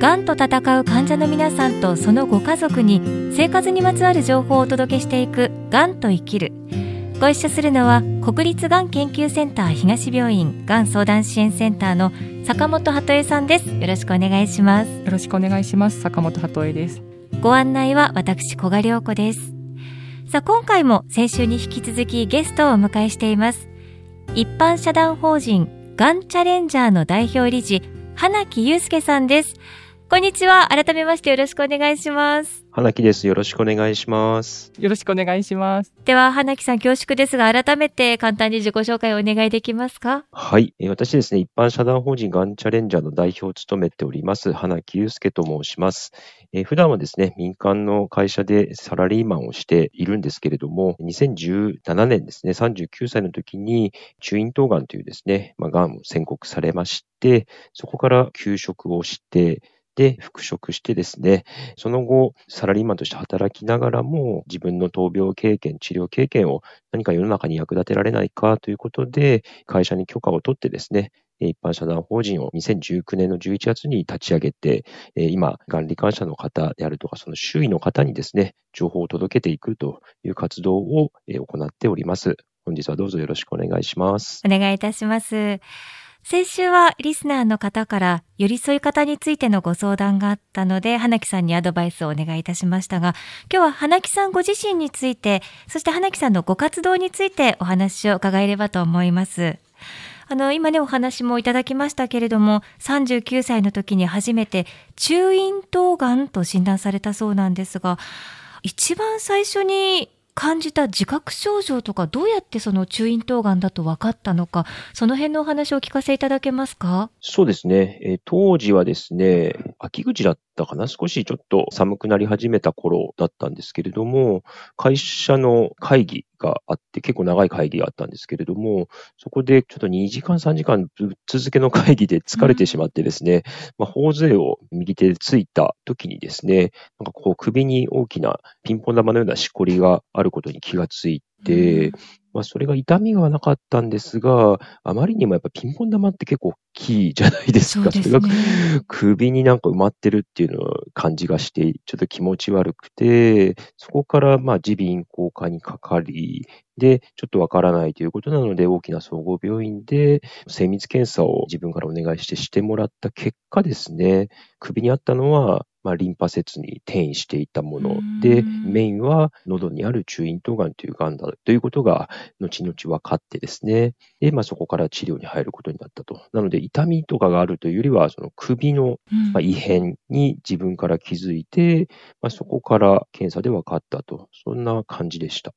がんと闘う患者の皆さんとそのご家族に生活にまつわる情報をお届けしていくがんと生きる。ご一緒するのは国立がん研究センター東病院がん相談支援センターの坂本鳩恵さんです。よろしくお願いします。よろしくお願いします。坂本鳩恵です。ご案内は私小賀良子です。さあ今回も先週に引き続きゲストをお迎えしています。一般社団法人がんチャレンジャーの代表理事花木祐介さんですこんにちは。改めましてよろしくお願いします。花木です。よろしくお願いします。よろしくお願いします。では、花木さん恐縮ですが、改めて簡単に自己紹介をお願いできますか？はい。私ですね、一般社団法人がんチャレンジャーの代表を務めております、花木祐介と申します。えー、普段はですね、民間の会社でサラリーマンをしているんですけれども、2017年ですね、39歳の時に中咽頭がんというですね、まあ、がんを宣告されまして、そこから休職をして、で復職してですね、その後、サラリーマンとして働きながらも、自分の闘病経験、治療経験を何か世の中に役立てられないかということで、会社に許可を取ってですね、一般社団法人を2019年の11月に立ち上げて、今、がん罹患者の方であるとか、その周囲の方にですね、情報を届けていくという活動を行っております。本日はどうぞよろしくお願いします。お願いいたします。先週はリスナーの方から寄り添い方についてのご相談があったので、花木さんにアドバイスをお願いいたしましたが、今日は花木さんご自身について、そして花木さんのご活動についてお話を伺えればと思います。あの、今ね、お話もいただきましたけれども、39歳の時に初めて中咽頭がんと診断されたそうなんですが、一番最初に感じた自覚症状とかどうやってその中咽頭がんだと分かったのかその辺のお話を聞かせいただけますか？そうですね、えー、当時はですね秋口だったかな？少しちょっと寒くなり始めた頃だったんですけれども会社の会議があって、結構長い会議があったんですけれども、そこでちょっと2時間、3時間続けの会議で疲れてしまってですね、うん、まあ、頬杖を右手でついた時にですね、なんかこう首に大きなピンポン玉のようなしこりがあることに気がついて、うん。まあ、それが痛みはなかったんですが、あまりにもやっぱピンポン玉って結構大きいじゃないですか。そ、ね、れが首になんか埋まってるっていうのを感じがして、ちょっと気持ち悪くて、そこからまあ耳鼻咽喉科にかかり、で、ちょっとわからないということなので、大きな総合病院で精密検査を自分からお願いしてしてもらった結果ですね、首にあったのはまあ、リンパ節に転移していたもの。で、メインは喉にある中咽頭がんというがんだということが、後々分かってですね、で、まあ、そこから治療に入ることになったと。なので、痛みとかがあるというよりは、その首のまあ異変に自分から気づいて、まあ、そこから検査で分かったと、そんな感じでした。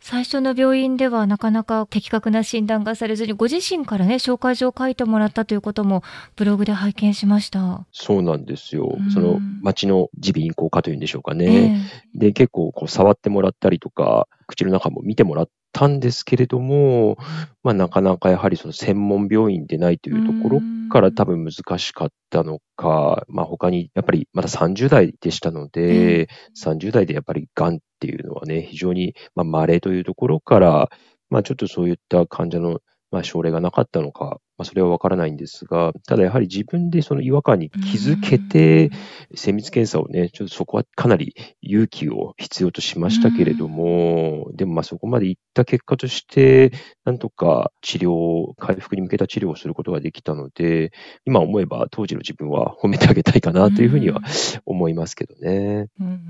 最初の病院ではなかなか的確な診断がされずに、ご自身からね、紹介状を書いてもらったということも、ブログで拝見しました。そうなんですよ。その、町の耳鼻咽喉科というんでしょうかね。えー、で、結構、こう、触ってもらったりとか、口の中も見てもらったんですけれども、まあ、なかなかやはりその専門病院でないというところから多分難しかったのか、まあ、他にやっぱりまだ30代でしたので、30代でやっぱりがんっていうのはね、非常にまあ稀というところから、まあ、ちょっとそういった患者のまあ、症例がなかったのか、まあ、それはわからないんですが、ただやはり自分でその違和感に気づけて、精密検査をね、ちょっとそこはかなり勇気を必要としましたけれども、でもまあそこまでいった結果として、なんとか治療、回復に向けた治療をすることができたので、今思えば当時の自分は褒めてあげたいかなというふうには思いますけどね。うん。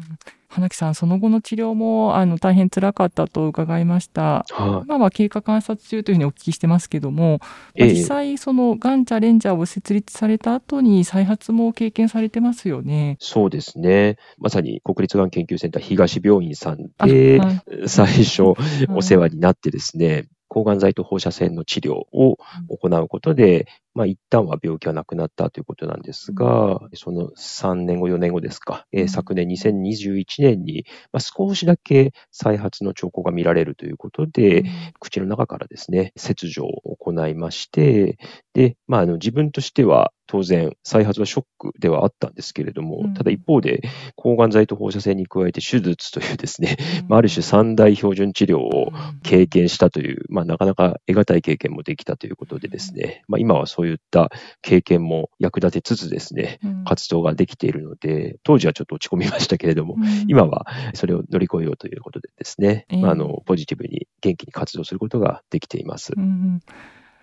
花木さん、その後の治療もあの大変辛かったと伺いました。はあ、今は経過観察中というふうにお聞きしてますけども、え実際、そのがんチャレンジャーを設立された後に再発も経験されてますよね。そうですね。まさに国立がん研究センター東病院さんで、はい、最初お世話になってですね、抗がん剤と放射線の治療を行うことで、まあ、一旦は病気はなくなったということなんですが、その3年後、4年後ですか、えー、昨年2021年に、まあ、少しだけ再発の兆候が見られるということで、口の中からですね、切除を行いまして、で、まあ、あの自分としては、当然、再発はショックではあったんですけれども、うん、ただ一方で、抗がん剤と放射線に加えて手術というですね、うん、ある種三大標準治療を経験したという、まあ、なかなか得難い経験もできたということでですね、まあ、今はそういった経験も役立てつつですね、活動ができているので、当時はちょっと落ち込みましたけれども、今はそれを乗り越えようということでですね、まあ、あのポジティブに元気に活動することができています。うん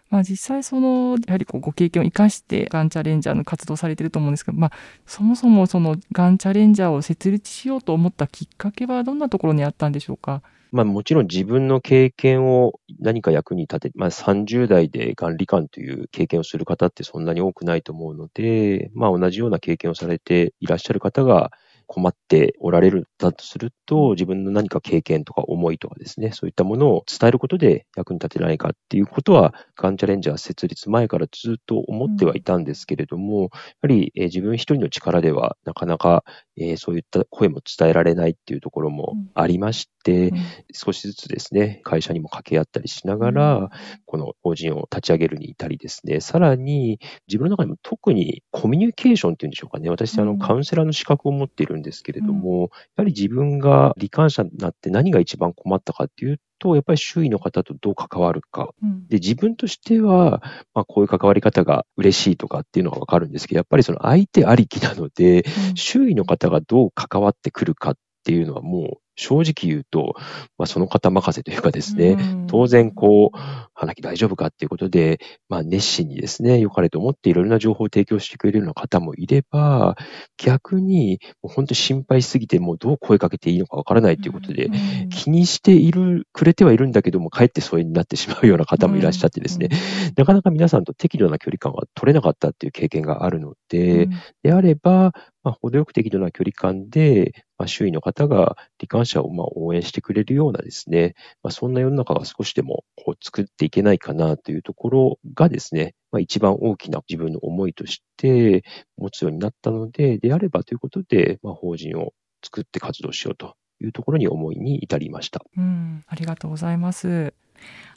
まあ、実際そのやはりこうご経験を生かしてがんチャレンジャーの活動されてると思うんですけど、まあ、そもそもそのがんチャレンジャーを設立しようと思ったきっかけはどんなところにあったんでしょうか？まあ、もちろん自分の経験を何か役に立て、まあ、30代で管理官という経験をする方ってそんなに多くないと思うので、まあ、同じような経験をされていらっしゃる方が困っておられるだとすると、自分の何か経験とか思いとかですね、そういったものを伝えることで役に立てないかっていうことは、ガンチャレンジャー設立前からずっと思ってはいたんですけれども、やはり、えー、自分一人の力ではなかなか、えー、そういった声も伝えられないっていうところもありまして、少しずつですね、会社にも掛け合ったりしながら、この法人を立ち上げるに至りですね、さらに自分の中にも特にコミュニケーションっていうんでしょうかね、私、あの、カウンセラーの資格を持っているんですけれども、うん、やはり自分が罹患者になって何が一番困ったかっていうと、やっぱり周囲の方とどう関わるか。うん、で、自分としては、まあ、こういう関わり方が嬉しいとかっていうのがわかるんですけど、やっぱりその相手ありきなので、うん、周囲の方がどう関わってくるかっていうのはもう正直言うと、まあ、その方任せというかですね、当然こう、花木大丈夫かっていうことで、まあ、熱心にですね、良かれと思っていろいろな情報を提供してくれるような方もいれば、逆に、もう本当に心配しすぎて、もうどう声かけていいのかわからないということで、気にしている、くれてはいるんだけども、かえって疎遠になってしまうような方もいらっしゃってですね、なかなか皆さんと適度な距離感は取れなかったっていう経験があるので、であれば、まあ、程よく適度な距離感で、まあ、周囲の方が罹患者をまあ応援してくれるようなですね、まあ、そんな世の中が少しでもこう作っていけないかなというところがですね、まあ、一番大きな自分の思いとして持つようになったので、であればということで、まあ、法人を作って活動しようというところに思いに至りました。うん、ありがとうございます。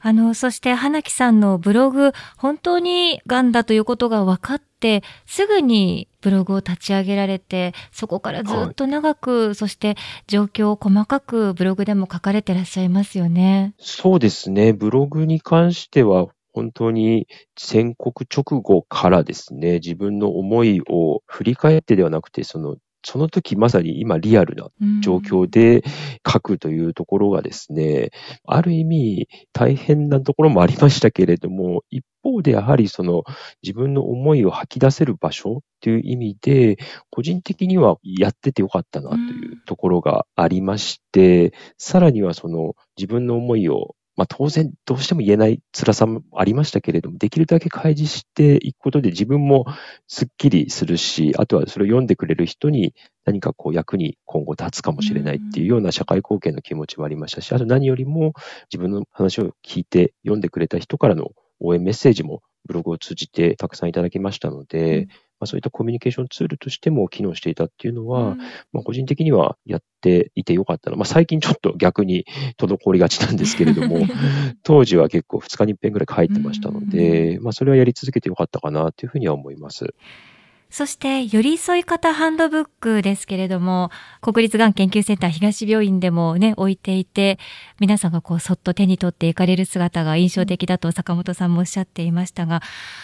あの、そして花木さんのブログ、本当に癌だということが分かって、すぐにブログを立ち上げられて、そこからずっと長く、はい、そして状況を細かくブログでも書かれてらっしゃいますよね。そうですね。ブログに関しては、本当に宣告直後からですね、自分の思いを振り返ってではなくて、そのその時まさに今リアルな状況で書くというところがですね、ある意味大変なところもありましたけれども、一方でやはりその自分の思いを吐き出せる場所という意味で、個人的にはやっててよかったなというところがありまして、さらにはその自分の思いをまあ、当然どうしても言えない辛さもありましたけれども、できるだけ開示していくことで自分もすっきりするし、あとはそれを読んでくれる人に何かこう役に今後立つかもしれないっていうような社会貢献の気持ちもありましたし、あと何よりも自分の話を聞いて読んでくれた人からの応援メッセージもブログを通じてたくさんいただきましたので、まあ、そういったコミュニケーションツールとしても機能していたっていうのは、うん、まあ、個人的にはやっていてよかったな。まあ、最近ちょっと逆に滞りがちなんですけれども、当時は結構2日に1遍ぐらい書いてましたので、うん、まあ、それはやり続けてよかったかなというふうには思います。そして、寄り添い方ハンドブックですけれども、国立がん研究センター東病院でもね、置いていて、皆さんがこう、そっと手に取っていかれる姿が印象的だと坂本さんもおっしゃっていましたが、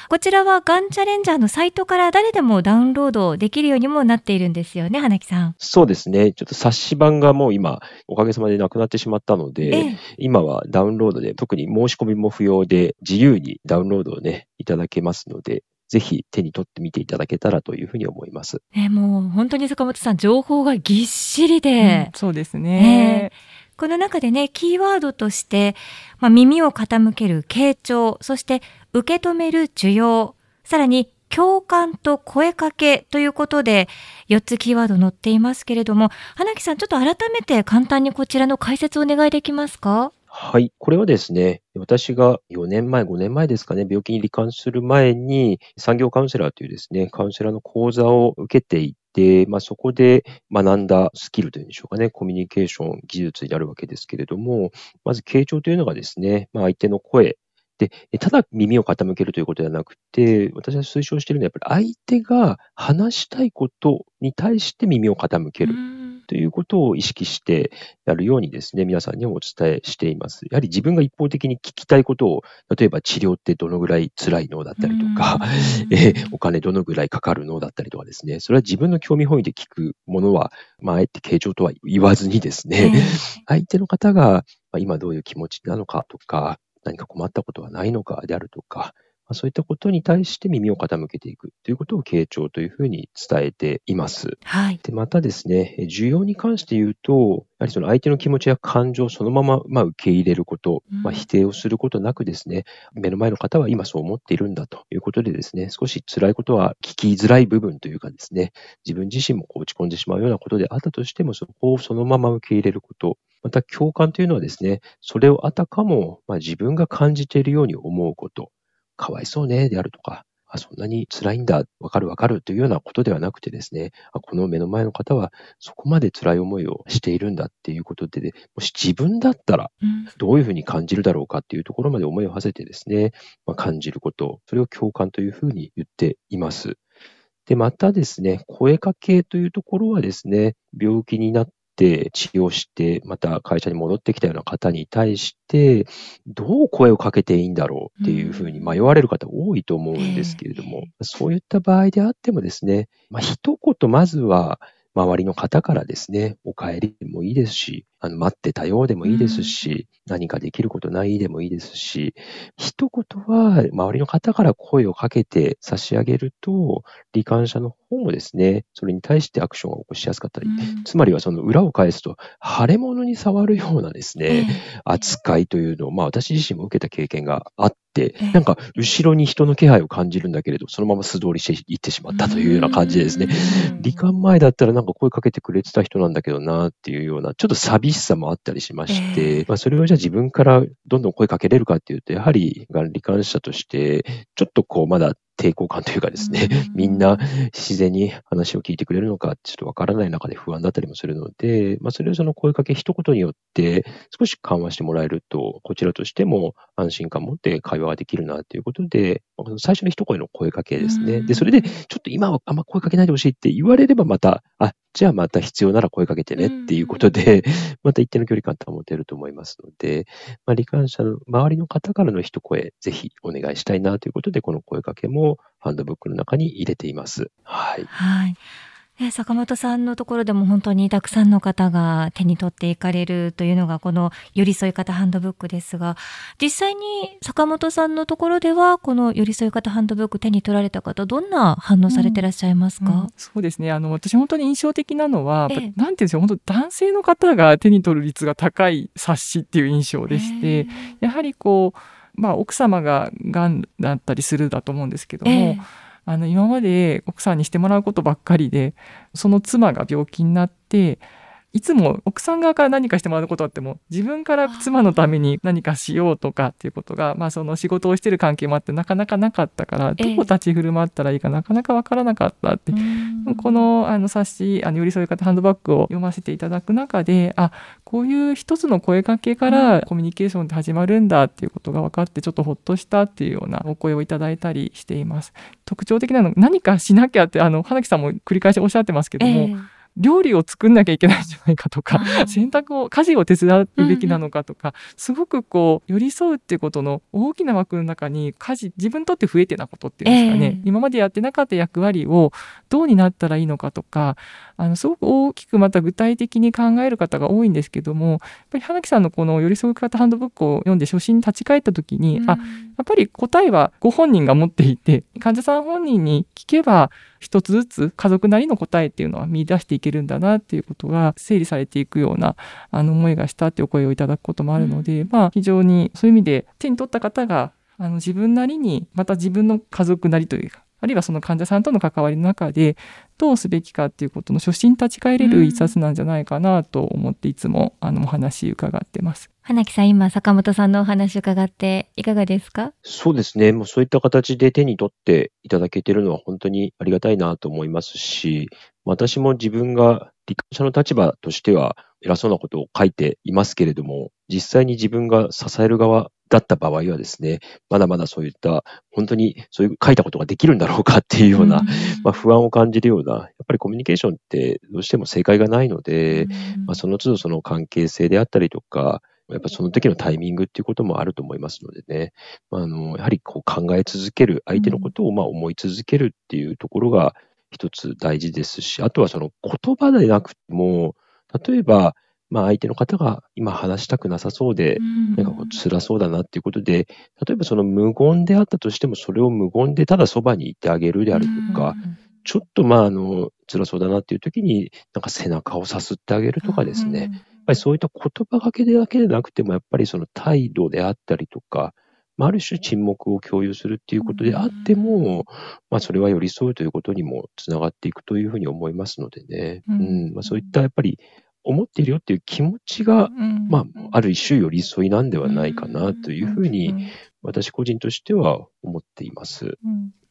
こちらはがんチャレンジャーのサイトから誰でもダウンロードできるようにもなっているんですよね、花木さん。そうですね。ちょっと冊子版がもう今、おかげさまでなくなってしまったので、ええ、今はダウンロードで、特に申し込みも不要で、自由にダウンロードをね、いただけますので、ぜひ手に取ってみていただけたらというふうに思います。えもう本当に坂本さん、情報がぎっしりで。うん、そうですね。えーこの中でね、キーワードとして、まあ、耳を傾ける傾聴、そして受け止める受容、さらに共感と声かけということで、4つキーワード載っていますけれども、花木さん、ちょっと改めて簡単にこちらの解説をお願いできますか？はい。これはですね、私が4年前、5年前ですかね、病気に罹患する前に、産業カウンセラーというですね、カウンセラーの講座を受けていて、まあ、そこで学んだスキルというんでしょうかね、コミュニケーション技術になるわけですけれども、まず傾聴というのがですね、まあ、相手の声で、ただ耳を傾けるということではなくて、私が推奨しているのは、やっぱり相手が話したいことに対して耳を傾ける。ということを意識してやるようにですね、皆さんにもお伝えしています。やはり自分が一方的に聞きたいことを、例えば治療ってどのぐらい辛いのだったりとか、えお金どのぐらいかかるのだったりとかですね、それは自分の興味本位で聞くものは、まあ、あえて傾聴とは言わずにですね、相手の方が今どういう気持ちなのかとか、何か困ったことはないのかであるとか、まあ、そういったことに対して耳を傾けていくということを傾聴というふうに伝えています。はい。で、またですね、需要に関して言うと、やはりその相手の気持ちや感情をそのまま、まあ、受け入れること、まあ、否定をすることなくですね、目の前の方は今そう思っているんだということでですね、少し辛いことは聞きづらい部分というかですね、自分自身も落ち込んでしまうようなことであったとしても、そこをそのまま受け入れること、また共感というのはですね、それをあたかも、まあ、自分が感じているように思うこと、かわいそうね、であるとか、あ、そんなに辛いんだ、わかるわかるというようなことではなくてですね、あこの目の前の方はそこまで辛い思いをしているんだっていうことで、もし自分だったらどういうふうに感じるだろうかっていうところまで思いを馳せてですね、まあ、感じること、それを共感というふうに言っています。で、またですね、声かけというところはですね、病気になっ治療して、また会社に戻ってきたような方に対して、どう声をかけていいんだろうっていうふうに迷われる方多いと思うんですけれども、そういった場合であってもですね、まあ、一言まずは周りの方からですね、お帰りでもいいですし、あの待ってたようでもいいですし、うん、何かできることないでもいいですし、一言は周りの方から声をかけて差し上げると、罹患者の方もですね、それに対してアクションを起こしやすかったり、うん、つまりはその裏を返すと、腫れ物に触るようなですね、扱いというのを、まあ私自身も受けた経験があって、なんか後ろに人の気配を感じるんだけれど、そのまま素通りしていってしまったというような感じでですね、罹患前だったらなんか声かけてくれてた人なんだけどなっていうような、ちょっと寂しさもあったりしまして、まあそれをじゃあ自分からどんどん声かけれるかっていうと、やはりがん罹患者として、ちょっとこうまだ抵抗感というかですね、みんな自然に話を聞いてくれるのかちょっとわからない中で不安だったりもするので、まあ、それをその声かけ一言によって少し緩和してもらえると、こちらとしても安心感を持って会話ができるなということで、最初の一声の声かけですね。で、それでちょっと今はあんま声かけないでほしいって言われればまた、あ、じゃあまた必要なら声かけてねっていうことで、また一定の距離感保てると思いますので、まあ、罹患者の周りの方からの一声、ぜひお願いしたいなということで、この声かけもハンドブックの中に入れています。はい。はいえ坂本さんのところでも本当にたくさんの方が手に取っていかれるというのがこの寄り添い方ハンドブックですが実際に坂本さんのところではこの寄り添い方ハンドブック手に取られた方どんな反応されてらっしゃいますか、うんうん、そうですね。あの私本当に印象的なのは、ええ、なんていうんですよ本当男性の方が手に取る率が高い冊子っていう印象でして、え。やはりこうまあ奥様ががんだったりするだと思うんですけども、あの今まで奥さんにしてもらうことばっかりでその妻が病気になっていつも奥さん側から何かしてもらうことあっても自分から妻のために何かしようとかっていうことが、まあ、その仕事をしてる関係もあってなかなかなかったからどう立ち振る舞ったらいいかなかなか分からなかったって、このあの冊子あの寄り添い方ハンドバッグを読ませていただく中であこういう一つの声かけからコミュニケーションって始まるんだっていうことが分かってちょっとほっとしたっていうようなお声をいただいたりしています。特徴的なの何かしなきゃってあの花木さんも繰り返しおっしゃってますけども、えー料理を作んなきゃいけないんじゃないかとか、洗濯を家事を手伝うべきなのかとか、うん、すごくこう寄り添うっていうことの大きな枠の中に家事自分にとって増えてなことっていうんですかね、えー、今までやってなかった役割をどうになったらいいのかとかあのすごく大きくまた具体的に考える方が多いんですけどもやっぱり花木さんのこの寄り添い方ハンドブックを読んで初心に立ち返った時に、うん、あやっぱり答えはご本人が持っていて患者さん本人に聞けば一つずつ家族なりの答えっていうのは見出していけるんだなっていうことが整理されていくようなあの思いがしたっていうお声をいただくこともあるので、うん、まあ非常にそういう意味で手に取った方があの自分なりにまた自分の家族なりというかあるいはその患者さんとの関わりの中でどうすべきかっていうことの初心立ち返れる一冊なんじゃないかなと思っていつもあのお話伺ってます。花木さん、今、坂本さんのお話伺っていかがですか？そうですね。もうそういった形で手に取っていただけているのは本当にありがたいなと思いますし、私も自分が罹患者の立場としては、偉そうなことを書いていますけれども、実際に自分が支える側だった場合はですね、まだまだそういった、本当にそういう書いたことができるんだろうかっていうような、まあ、不安を感じるような、やっぱりコミュニケーションってどうしても正解がないので、まあ、その都度その関係性であったりとか、やっぱその時のタイミングっていうこともあると思いますのでね、まあ、あのやはりこう考え続ける、相手のことをまあ思い続けるっていうところが一つ大事ですし、あとはその言葉でなくても、例えば、まあ、相手の方が今話したくなさそうで、なんかこう辛そうだなっていうことで、例えばその無言であったとしても、それを無言でただそばにいてあげるであるとか、ちょっとまあ、あの、辛そうだなっていう時に、なんか背中をさすってあげるとかですね、やっぱりそういった言葉がけだけでなくても、やっぱりその態度であったりとか、まあ、ある種沈黙を共有するっていうことであっても、まあ、それは寄り添うということにもつながっていくというふうに思いますのでね。うん、まあ、そういったやっぱり思っているよっていう気持ちが、まあ、ある一種寄り添いなんではないかなというふうに、私個人としては思っています。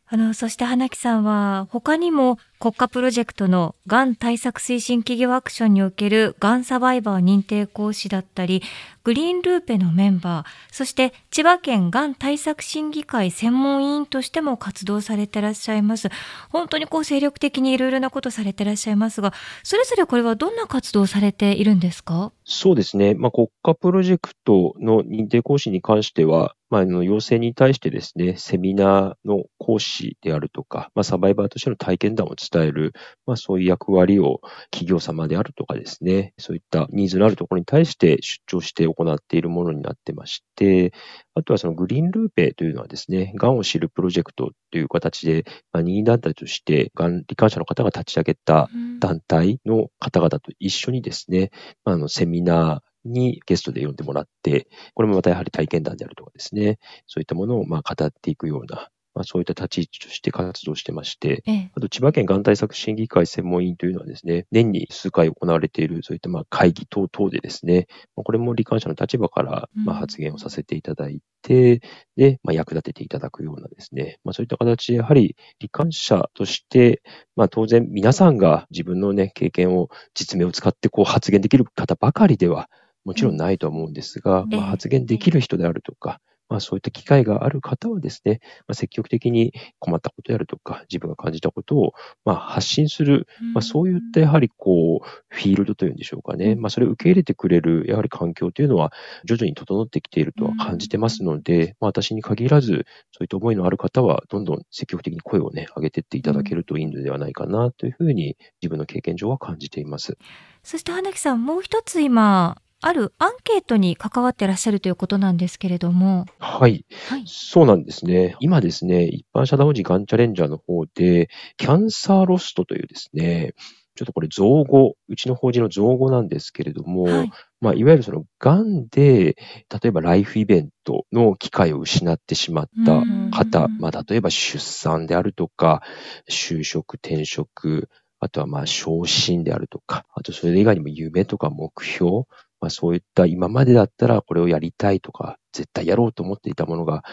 あの、そして花木さんは、他にも国家プロジェクトのがん対策推進企業アクションにおけるがんサバイバー認定講師だったり、グリーンルーペのメンバー、そして千葉県がん対策審議会専門委員としても活動されてらっしゃいます。本当にこう精力的にいろいろなことされてらっしゃいますが、それぞれこれはどんな活動をされているんですか？そうですね。まあ、国家プロジェクトの認定講師に関しては、まあ、あの要請に対してですね、セミナーの講師であるとか、まあ、サバイバーとしての体験談を伝える、まあ、そういう役割を企業様であるとかですね、そういったニーズのあるところに対して出張して行っているものになってまして、あとはそのグリーンルーペというのはですね、がんを知るプロジェクトという形で、まあ、任意団体として、がん罹患者の方が立ち上げた団体の方々と一緒にですね、まあ、あのセミナー、にゲストで呼んでもらって、これもまたやはり体験談であるとかですね、そういったものをまあ語っていくような、まあ、そういった立ち位置として活動してまして、ええ、あと千葉県がん対策審議会専門委員というのはですね、年に数回行われているそういったまあ会議等々でですね、これも罹患者の立場からまあ発言をさせていただいて、うん、で、まあ、役立てていただくようなですね、まあ、そういった形でやはり罹患者として、まあ、当然皆さんが自分のね、経験を、実名を使ってこう発言できる方ばかりではもちろんないと思うんですが、まあ、発言できる人であるとか、まあ、そういった機会がある方はですね、まあ、積極的に困ったことであるとか、自分が感じたことを、まあ、発信する、まあ、そういったやはりこう、フィールドというんでしょうかね、まあ、それを受け入れてくれる、やはり環境というのは、徐々に整ってきているとは感じてますので、まあ、私に限らず、そういった思いのある方は、どんどん積極的に声をね、上げていっていただけるといいのではないかなというふうに、自分の経験上は感じています。そして花木さん、もう一つ今、あるアンケートに関わってらっしゃるということなんですけれども。はい。はい、そうなんですね。今ですね、一般社団法人がんチャレンジャーの方で、キャンサーロストというですね、ちょっとこれ造語、うちの法人の造語なんですけれども、はい、まあ、いわゆるその、がんで、例えばライフイベントの機会を失ってしまった方、まあ、例えば出産であるとか、就職、転職、あとはまあ昇進であるとか、あとそれ以外にも夢とか目標、まあ、そういった今までだったらこれをやりたいとか、絶対やろうと思っていたものが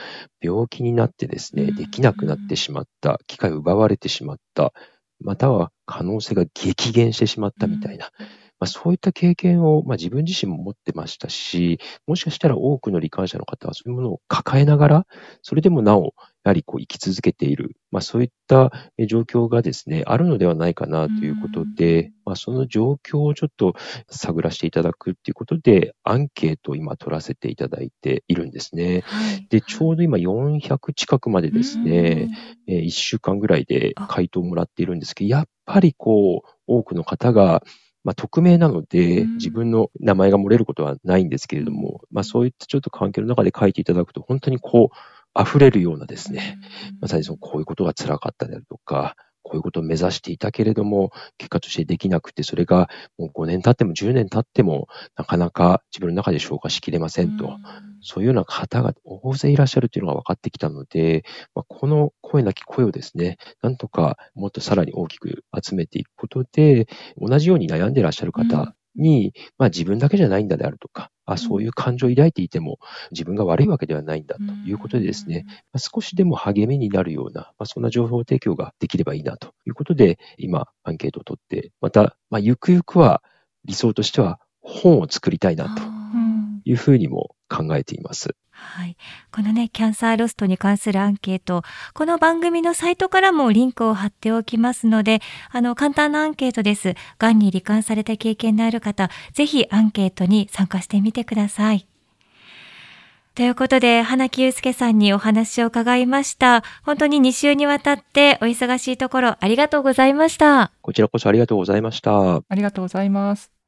病気になってですね、できなくなってしまった、機会を奪われてしまった、または可能性が激減してしまったみたいな、まあ、そういった経験を、まあ、自分自身も持ってましたし、もしかしたら多くの罹患者の方はそういうものを抱えながら、それでもなお、やはりこう生き続けている、まあ、そういった状況がですね、あるのではないかなということで、まあ、その状況をちょっと探らせていただくっていうことで、アンケートを今取らせていただいているんですね。はい、で、ちょうど今400近くまでですね、え1週間ぐらいで回答をもらっているんですけど、やっぱりこう、多くの方が、まあ、匿名なので、自分の名前が漏れることはないんですけれども、まあ、そういったちょっと環境の中で書いていただくと、本当にこう、溢れるようなですね、まさにそのこういうことが辛かったであるとか、こういうことを目指していたけれども、結果としてできなくて、それがもう5年経っても10年経っても、なかなか自分の中で消化しきれませんと、そういうような方が大勢いらっしゃるというのが分かってきたので、まあ、この声なき声をですね、なんとかもっとさらに大きく集めていくことで、同じように悩んでいらっしゃる方に、まあ自分だけじゃないんだであるとか、あそういう感情を抱いていても自分が悪いわけではないんだということでですね、まあ、少しでも励みになるような、まあ、そんな情報提供ができればいいなということで、今、アンケートを取って、また、まあ、ゆくゆくは理想としては本を作りたいなというふうにも考えています。はい。このね、キャンサーロストに関するアンケート、この番組のサイトからもリンクを貼っておきますので、あの、簡単なアンケートです。癌に罹患された経験のある方、ぜひアンケートに参加してみてください。ということで、花木祐介さんにお話を伺いました。本当に2週にわたってお忙しいところありがとうございました。こちらこそありがとうございました。ありがとうございます。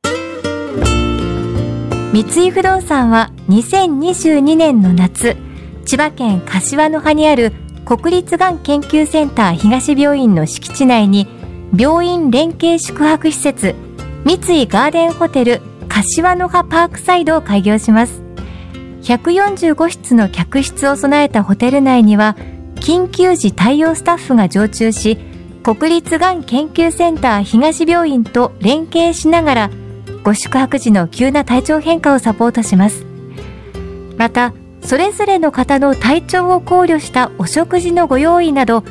三井不動産は2022年の夏、千葉県柏の葉にある国立がん研究センター東病院の敷地内に病院連携宿泊施設三井ガーデンホテル柏の葉パークサイドを開業します。145室の客室を備えたホテル内には緊急時対応スタッフが常駐し国立がん研究センター東病院と連携しながらご宿泊時の急な体調変化をサポートします。またそれぞれの方の体調を考慮したお食事のご用意など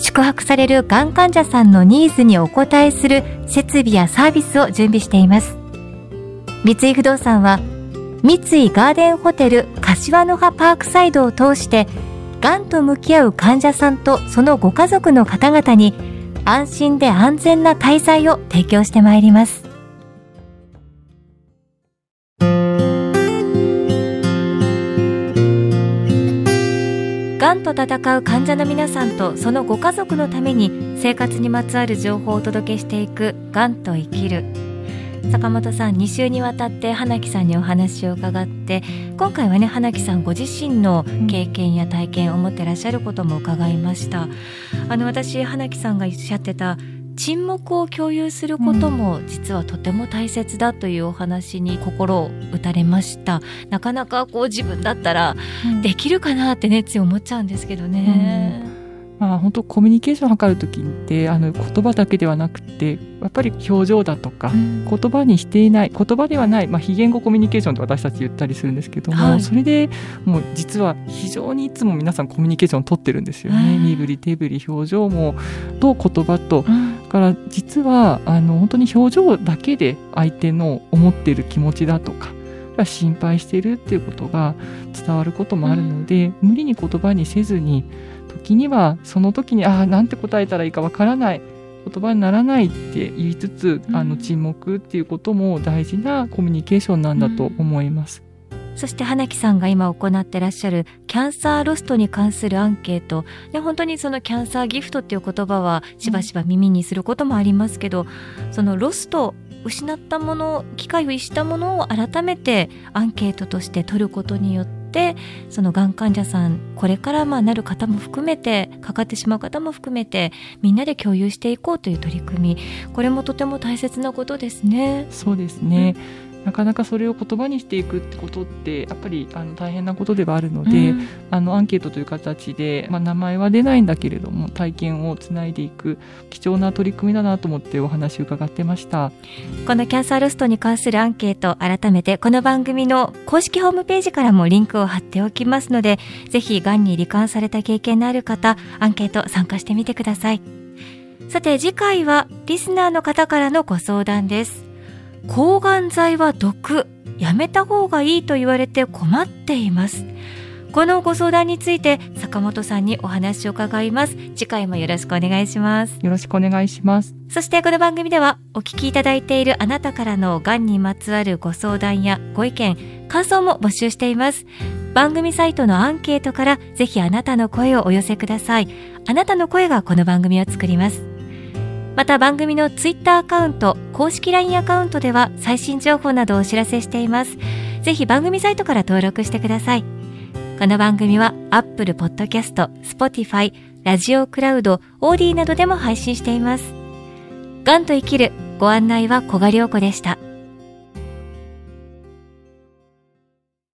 宿泊されるがん患者さんのニーズにお応えする設備やサービスを準備しています。三井不動産は三井ガーデンホテル柏の葉パークサイドを通してがんと向き合う患者さんとそのご家族の方々に安心で安全な滞在を提供してまいります。がんと闘う患者の皆さんとそのご家族のために生活にまつわる情報をお届けしていく「がんと生きる」坂本さん2週にわたって花木さんにお話を伺って今回はね花木さんご自身の経験や体験を持ってらっしゃることも伺いました。あの私花木さんがおっしゃってた沈黙を共有することも実はとても大切だというお話に心を打たれました。なかなかこう自分だったらできるかなってねつい思っちゃうんですけどね、うん。まあ、本当コミュニケーションを図る時ってあの言葉だけではなくてやっぱり表情だとか、うん、言葉にしていない言葉ではない、まあ、非言語コミュニケーションと私たち言ったりするんですけども、はい、それでもう実は非常にいつも皆さんコミュニケーションを取ってるんですよね。身振り手振り表情もと言葉と、うん、から実はあの本当に表情だけで相手の思ってる気持ちだとか心配してるっていうことが伝わることもあるので、うん、無理に言葉にせずに時にはその時にああなんて答えたらいいかわからない言葉にならないって言いつつ、うん、あの沈黙っていうことも大事なコミュニケーションなんだと思います。うん、そして花木さんが今行ってらっしゃるキャンサーロストに関するアンケート。で本当にそのキャンサーギフトっていう言葉はしばしば耳にすることもありますけど、うん、そのロスト失ったもの機会を逸したものを改めてアンケートとして取ることによってってそのがん患者さんこれからまあなる方も含めてかかってしまう方も含めてみんなで共有していこうという取り組み。これもとても大切なことですね。そうですね、うんなかなかそれを言葉にしていくってことってやっぱりあの大変なことではあるので、うん、あのアンケートという形で、まあ、名前は出ないんだけれども体験をつないでいく貴重な取り組みだなと思ってお話を伺ってました。このキャンサーロストに関するアンケート改めてこの番組の公式ホームページからもリンクを貼っておきますのでぜひがんに罹患された経験のある方アンケート参加してみてください。さて次回はリスナーの方からのご相談です抗がん剤は毒やめた方がいいと言われて困っています。このご相談について坂本さんにお話を伺います。次回もよろしくお願いします。よろしくお願いします。そしてこの番組ではお聞きいただいているあなたからのがんにまつわるご相談やご意見感想も募集しています。番組サイトのアンケートからぜひあなたの声をお寄せください。あなたの声がこの番組を作りますまた番組のツイッターアカウント、公式 LINE アカウントでは最新情報などをお知らせしています。ぜひ番組サイトから登録してください。この番組は Apple Podcast、Spotify、ラジオクラウド、オーディなどでも配信しています。がんと生きるご案内は小賀良子でした。